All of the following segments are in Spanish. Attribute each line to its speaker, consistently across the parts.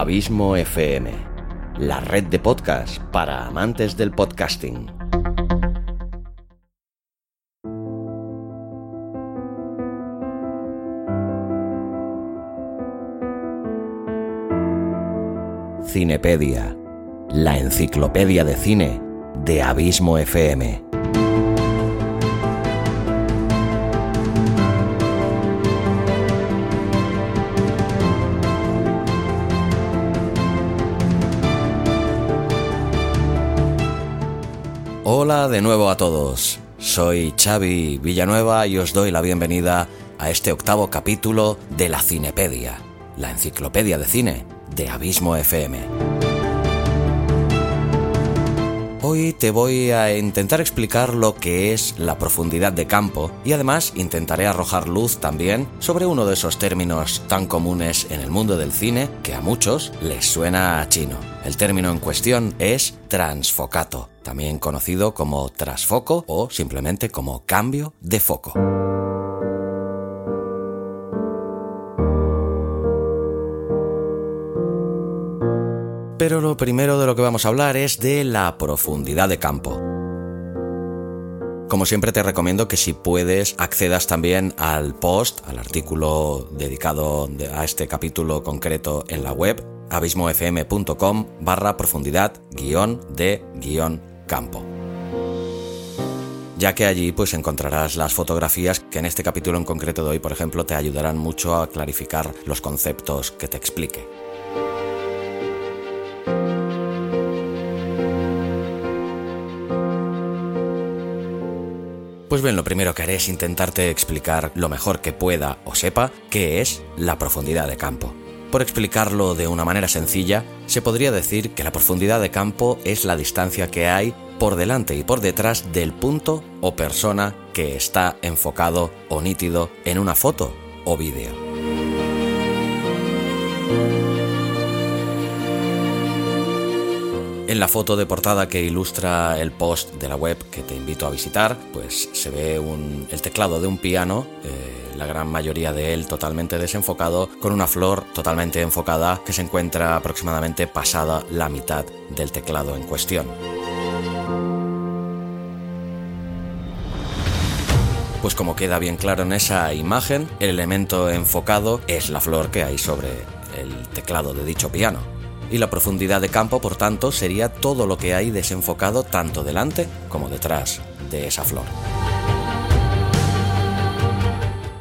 Speaker 1: Abismo FM, la red de podcast para amantes del podcasting. Cinepedia, la enciclopedia de cine de Abismo FM. Hola de nuevo a todos. Soy Xavi Villanueva y os doy la bienvenida a este octavo capítulo de la Cinepedia, la enciclopedia de cine de Abismo FM. Hoy te voy a intentar explicar lo que es la profundidad de campo y además intentaré arrojar luz también sobre uno de esos términos tan comunes en el mundo del cine que a muchos les suena a chino. El término en cuestión es transfocato, también conocido como trasfoco o simplemente como cambio de foco. Pero lo primero de lo que vamos a hablar es de la profundidad de campo. Como siempre te recomiendo que si puedes accedas también al post, al artículo dedicado a este capítulo concreto en la web, abismofm.com barra profundidad guion de guion campo ya que allí pues encontrarás las fotografías que en este capítulo en concreto de hoy, por ejemplo, te ayudarán mucho a clarificar los conceptos que te explique. Pues bien, lo primero que haré es intentarte explicar lo mejor que pueda o sepa qué es la profundidad de campo. Por explicarlo de una manera sencilla, se podría decir que la profundidad de campo es la distancia que hay por delante y por detrás del punto o persona que está enfocado o nítido en una foto o vídeo. En la foto de portada que ilustra el post de la web que te invito a visitar, pues se ve el teclado de un piano, eh, la gran mayoría de él totalmente desenfocado, con una flor totalmente enfocada que se encuentra aproximadamente pasada la mitad del teclado en cuestión. Pues como queda bien claro en esa imagen, el elemento enfocado es la flor que hay sobre el teclado de dicho piano y la profundidad de campo, por tanto, sería todo lo que hay desenfocado tanto delante como detrás de esa flor.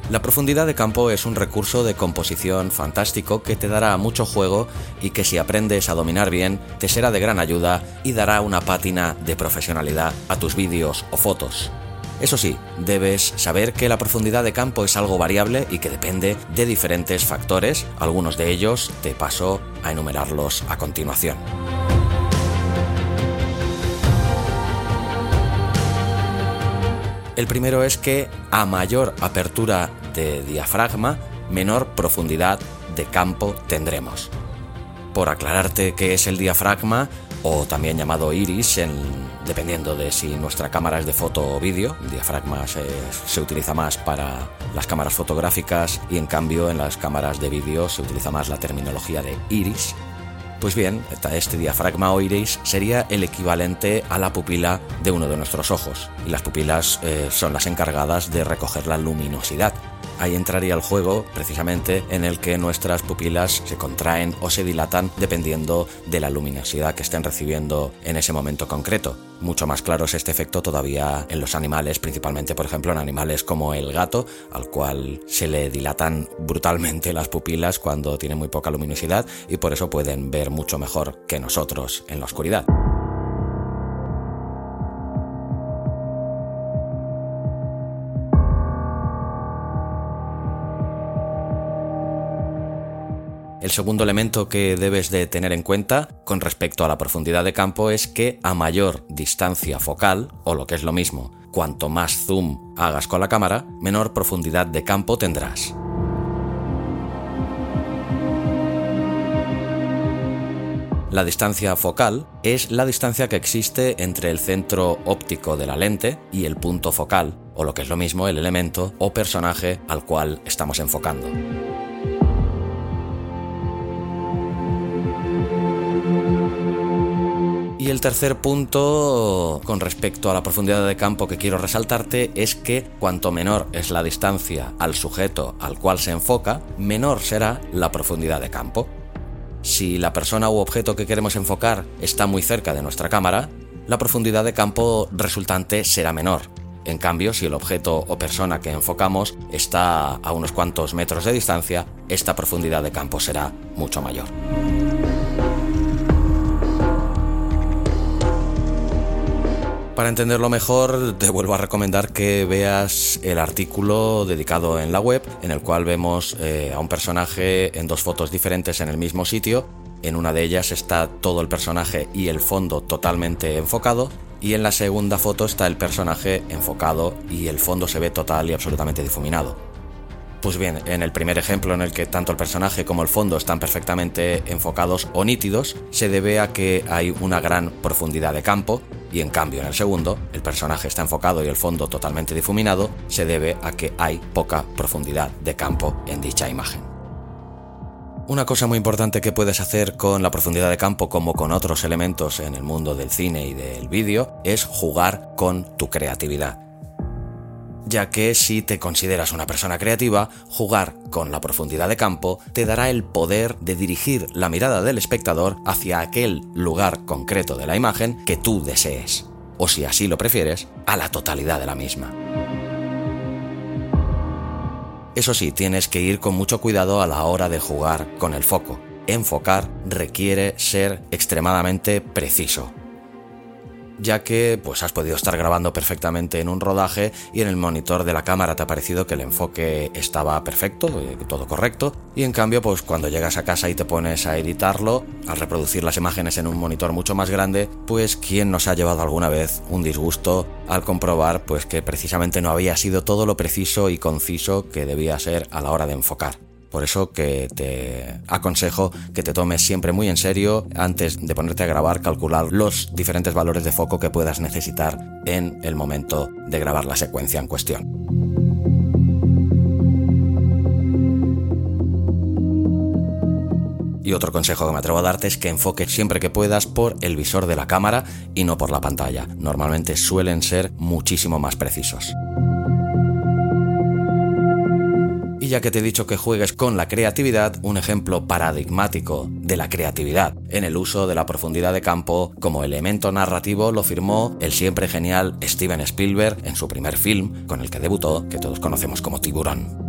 Speaker 1: La profundidad de campo es un recurso de composición fantástico que te dará mucho juego y que si aprendes a dominar bien te será de gran ayuda y dará una pátina de profesionalidad a tus vídeos o fotos. Eso sí, debes saber que la profundidad de campo es algo variable y que depende de diferentes factores, algunos de ellos te paso a enumerarlos a continuación. El primero es que a mayor apertura de diafragma, menor profundidad de campo tendremos. Por aclararte qué es el diafragma, o también llamado iris, dependiendo de si nuestra cámara es de foto o vídeo. El diafragma se, utiliza más para las cámaras fotográficas y en cambio en las cámaras de vídeo se utiliza más la terminología de iris. Pues bien, este diafragma o iris sería el equivalente a la pupila de uno de nuestros ojos, y las pupilas eh, son las encargadas de recoger la luminosidad ahí entraría el juego precisamente en el que nuestras pupilas se contraen o se dilatan dependiendo de la luminosidad que estén recibiendo en ese momento concreto. Mucho más claro es este efecto todavía en los animales, principalmente por ejemplo en animales como el gato, al cual se le dilatan brutalmente las pupilas cuando tiene muy poca luminosidad y por eso pueden ver mucho mejor que nosotros en la oscuridad. El segundo elemento que debes de tener en cuenta con respecto a la profundidad de campo es que a mayor distancia focal, o lo que es lo mismo, cuanto más zoom hagas con la cámara, menor profundidad de campo tendrás. La distancia focal es la distancia que existe entre el centro óptico de la lente y el punto focal, o lo que es lo mismo, el elemento o personaje al cual estamos enfocando. Y el tercer punto con respecto a la profundidad de campo que quiero resaltarte es que cuanto menor es la distancia al sujeto al cual se enfoca, menor será la profundidad de campo. Si la persona u objeto que queremos enfocar está muy cerca de nuestra cámara, la profundidad de campo resultante será menor. En cambio, si el objeto o persona que enfocamos está a unos cuantos metros de distancia, esta profundidad de campo será mucho mayor. Para entenderlo mejor, te vuelvo a recomendar que veas el artículo dedicado en la web, en el cual vemos eh, a un personaje en dos fotos diferentes en el mismo sitio. En una de ellas está todo el personaje y el fondo totalmente enfocado, y en la segunda foto está el personaje enfocado y el fondo se ve total y absolutamente difuminado. Pues bien, en el primer ejemplo en el que tanto el personaje como el fondo están perfectamente enfocados o nítidos, se debe a que hay una gran profundidad de campo, y en cambio en el segundo, el personaje está enfocado y el fondo totalmente difuminado, se debe a que hay poca profundidad de campo en dicha imagen. Una cosa muy importante que puedes hacer con la profundidad de campo como con otros elementos en el mundo del cine y del vídeo es jugar con tu creatividad ya que si te consideras una persona creativa, jugar con la profundidad de campo te dará el poder de dirigir la mirada del espectador hacia aquel lugar concreto de la imagen que tú desees, o si así lo prefieres, a la totalidad de la misma. Eso sí, tienes que ir con mucho cuidado a la hora de jugar con el foco. Enfocar requiere ser extremadamente preciso, ya que pues has podido estar grabando perfectamente en un rodaje y en el monitor de la cámara te ha parecido que el enfoque estaba perfecto, eh, todo correcto, y en cambio pues cuando llegas a casa y te pones a editarlo, al reproducir las imágenes en un monitor mucho más grande, pues quién nos ha llevado alguna vez un disgusto al comprobar pues que precisamente no había sido todo lo preciso y conciso que debía ser a la hora de enfocar. Por eso que te aconsejo que te tomes siempre muy en serio antes de ponerte a grabar, calcular los diferentes valores de foco que puedas necesitar en el momento de grabar la secuencia en cuestión. Y otro consejo que me atrevo a darte es que enfoques siempre que puedas por el visor de la cámara y no por la pantalla. Normalmente suelen ser muchísimo más precisos. Ya que te he dicho que juegues con la creatividad, un ejemplo paradigmático de la creatividad en el uso de la profundidad de campo como elemento narrativo lo firmó el siempre genial Steven Spielberg en su primer film con el que debutó, que todos conocemos como Tiburón.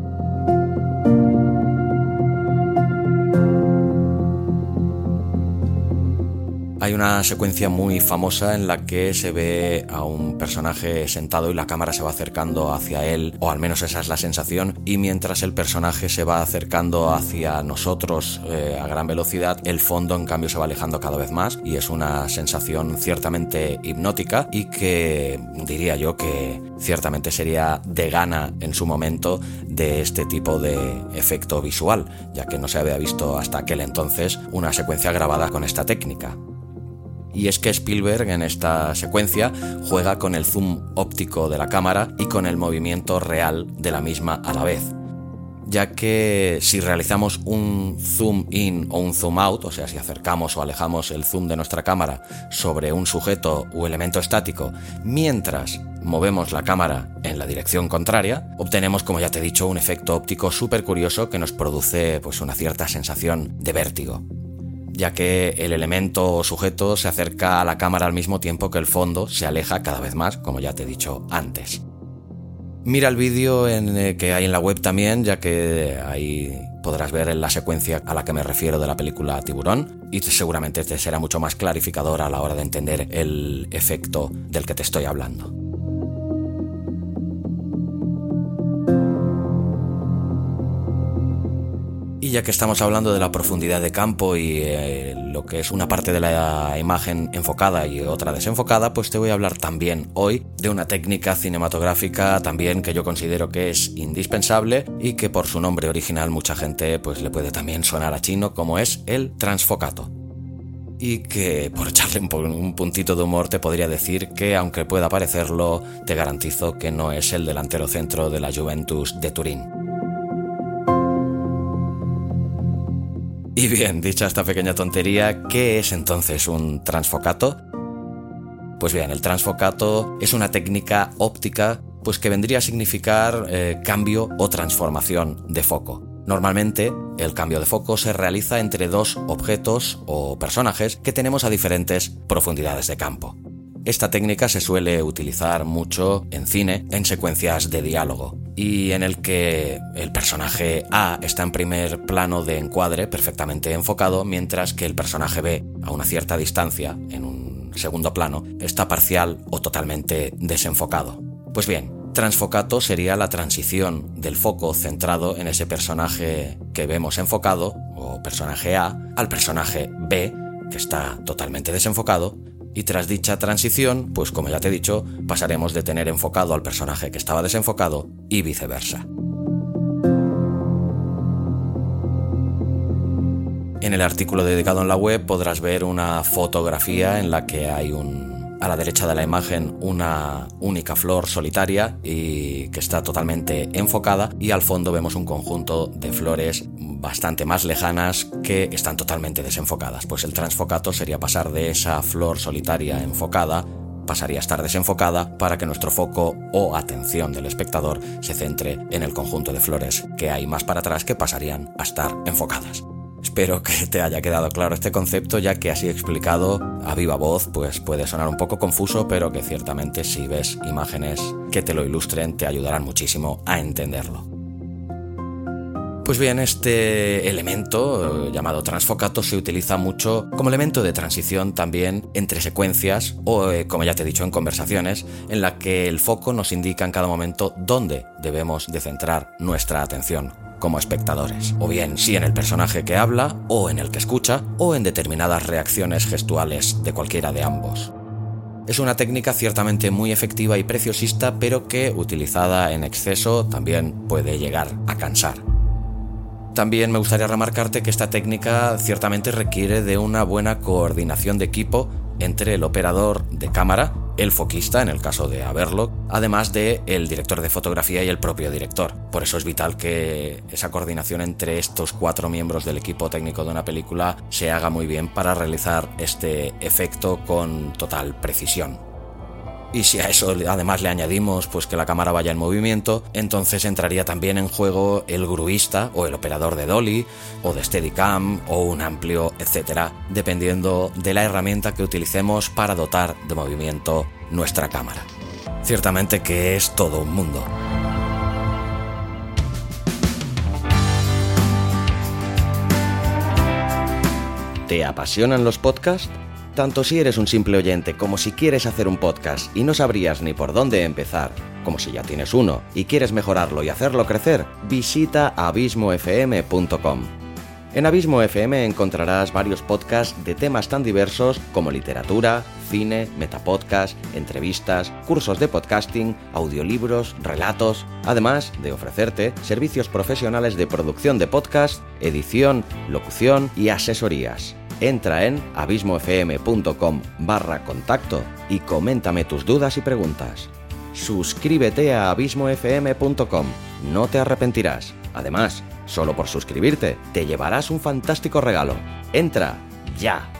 Speaker 1: Hay una secuencia muy famosa en la que se ve a un personaje sentado y la cámara se va acercando hacia él, o al menos esa es la sensación, y mientras el personaje se va acercando hacia nosotros eh, a gran velocidad, el fondo en cambio se va alejando cada vez más y es una sensación ciertamente hipnótica y que diría yo que ciertamente sería de gana en su momento de este tipo de efecto visual, ya que no se había visto hasta aquel entonces una secuencia grabada con esta técnica. Y es que Spielberg en esta secuencia juega con el zoom óptico de la cámara y con el movimiento real de la misma a la vez. Ya que si realizamos un zoom in o un zoom out, o sea, si acercamos o alejamos el zoom de nuestra cámara sobre un sujeto u elemento estático mientras movemos la cámara en la dirección contraria, obtenemos, como ya te he dicho, un efecto óptico súper curioso que nos produce pues, una cierta sensación de vértigo ya que el elemento sujeto se acerca a la cámara al mismo tiempo que el fondo se aleja cada vez más, como ya te he dicho antes. Mira el vídeo eh, que hay en la web también, ya que ahí podrás ver la secuencia a la que me refiero de la película Tiburón y seguramente te será mucho más clarificador a la hora de entender el efecto del que te estoy hablando. Y ya que estamos hablando de la profundidad de campo y eh, lo que es una parte de la imagen enfocada y otra desenfocada, pues te voy a hablar también hoy de una técnica cinematográfica también que yo considero que es indispensable y que por su nombre original mucha gente pues le puede también sonar a chino como es el transfocato y que por echarle un puntito de humor te podría decir que aunque pueda parecerlo, te garantizo que no es el delantero centro de la Juventus de Turín. Y bien, dicha esta pequeña tontería, ¿qué es entonces un transfocato? Pues bien, el transfocato es una técnica óptica pues que vendría a significar eh, cambio o transformación de foco. Normalmente, el cambio de foco se realiza entre dos objetos o personajes que tenemos a diferentes profundidades de campo. Esta técnica se suele utilizar mucho en cine en secuencias de diálogo y en el que el personaje A está en primer plano de encuadre perfectamente enfocado mientras que el personaje B a una cierta distancia en un segundo plano, está parcial o totalmente desenfocado. Pues bien, transfocato sería la transición del foco centrado en ese personaje que vemos enfocado, o personaje A, al personaje B, que está totalmente desenfocado, y tras dicha transición, pues como ya te he dicho, pasaremos de tener enfocado al personaje que estaba desenfocado y viceversa. En el artículo dedicado en la web podrás ver una fotografía en la que hay un, a la derecha de la imagen una única flor solitaria y que está totalmente enfocada y al fondo vemos un conjunto de flores bastante más lejanas están totalmente desenfocadas. Pues el transfocato sería pasar de esa flor solitaria enfocada pasaría a estar desenfocada para que nuestro foco o atención del espectador se centre en el conjunto de flores que hay más para atrás que pasarían a estar enfocadas. Espero que te haya quedado claro este concepto, ya que así explicado a viva voz, pues puede sonar un poco confuso, pero que ciertamente si ves imágenes que te lo ilustren te ayudarán muchísimo a entenderlo. Pues bien, este elemento eh, llamado transfocato se utiliza mucho como elemento de transición también entre secuencias o, eh, como ya te he dicho, en conversaciones en la que el foco nos indica en cada momento dónde debemos de centrar nuestra atención como espectadores, o bien si en el personaje que habla, o en el que escucha, o en determinadas reacciones gestuales de cualquiera de ambos. Es una técnica ciertamente muy efectiva y preciosista, pero que utilizada en exceso también puede llegar a cansar. También me gustaría remarcarte que esta técnica ciertamente requiere de una buena coordinación de equipo entre el operador de cámara el foquista en el caso de haberlo, además de el director de fotografía y el propio director. Por eso es vital que esa coordinación entre estos cuatro miembros del equipo técnico de una película se haga muy bien para realizar este efecto con total precisión. Y si a eso además le añadimos pues que la cámara vaya en movimiento, entonces entraría también en juego el gruista o el operador de dolly o de Steadicam o un amplio etcétera, dependiendo de la herramienta que utilicemos para dotar de movimiento nuestra cámara. Ciertamente que es todo un mundo. ¿Te apasionan los podcasts? Tanto si eres un simple oyente como si quieres hacer un podcast y no sabrías ni por dónde empezar, como si ya tienes uno y quieres mejorarlo y hacerlo crecer, visita abismofm.com. En Abismo FM encontrarás varios podcasts de temas tan diversos como literatura, cine, metapodcast, entrevistas, cursos de podcasting, audiolibros, relatos, además de ofrecerte servicios profesionales de producción de podcast, edición, locución y asesorías. Entra en abismofm.com barra contacto y coméntame tus dudas y preguntas. Suscríbete a abismofm.com, no te arrepentirás. Además, solo por suscribirte te llevarás un fantástico regalo. Entra ya.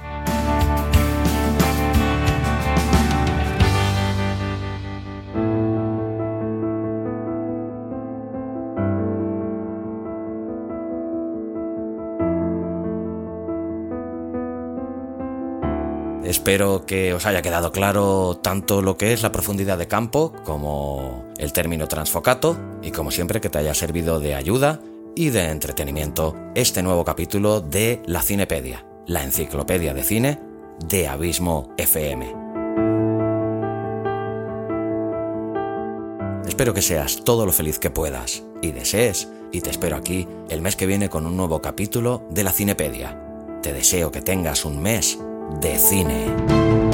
Speaker 1: Espero que os haya quedado claro tanto lo que es la profundidad de campo como el término transfocato y como siempre que te haya servido de ayuda y de entretenimiento este nuevo capítulo de La Cinepedia, la enciclopedia de cine de Abismo FM. Espero que seas todo lo feliz que puedas y desees y te espero aquí el mes que viene con un nuevo capítulo de La Cinepedia. Te deseo que tengas un mes de cine.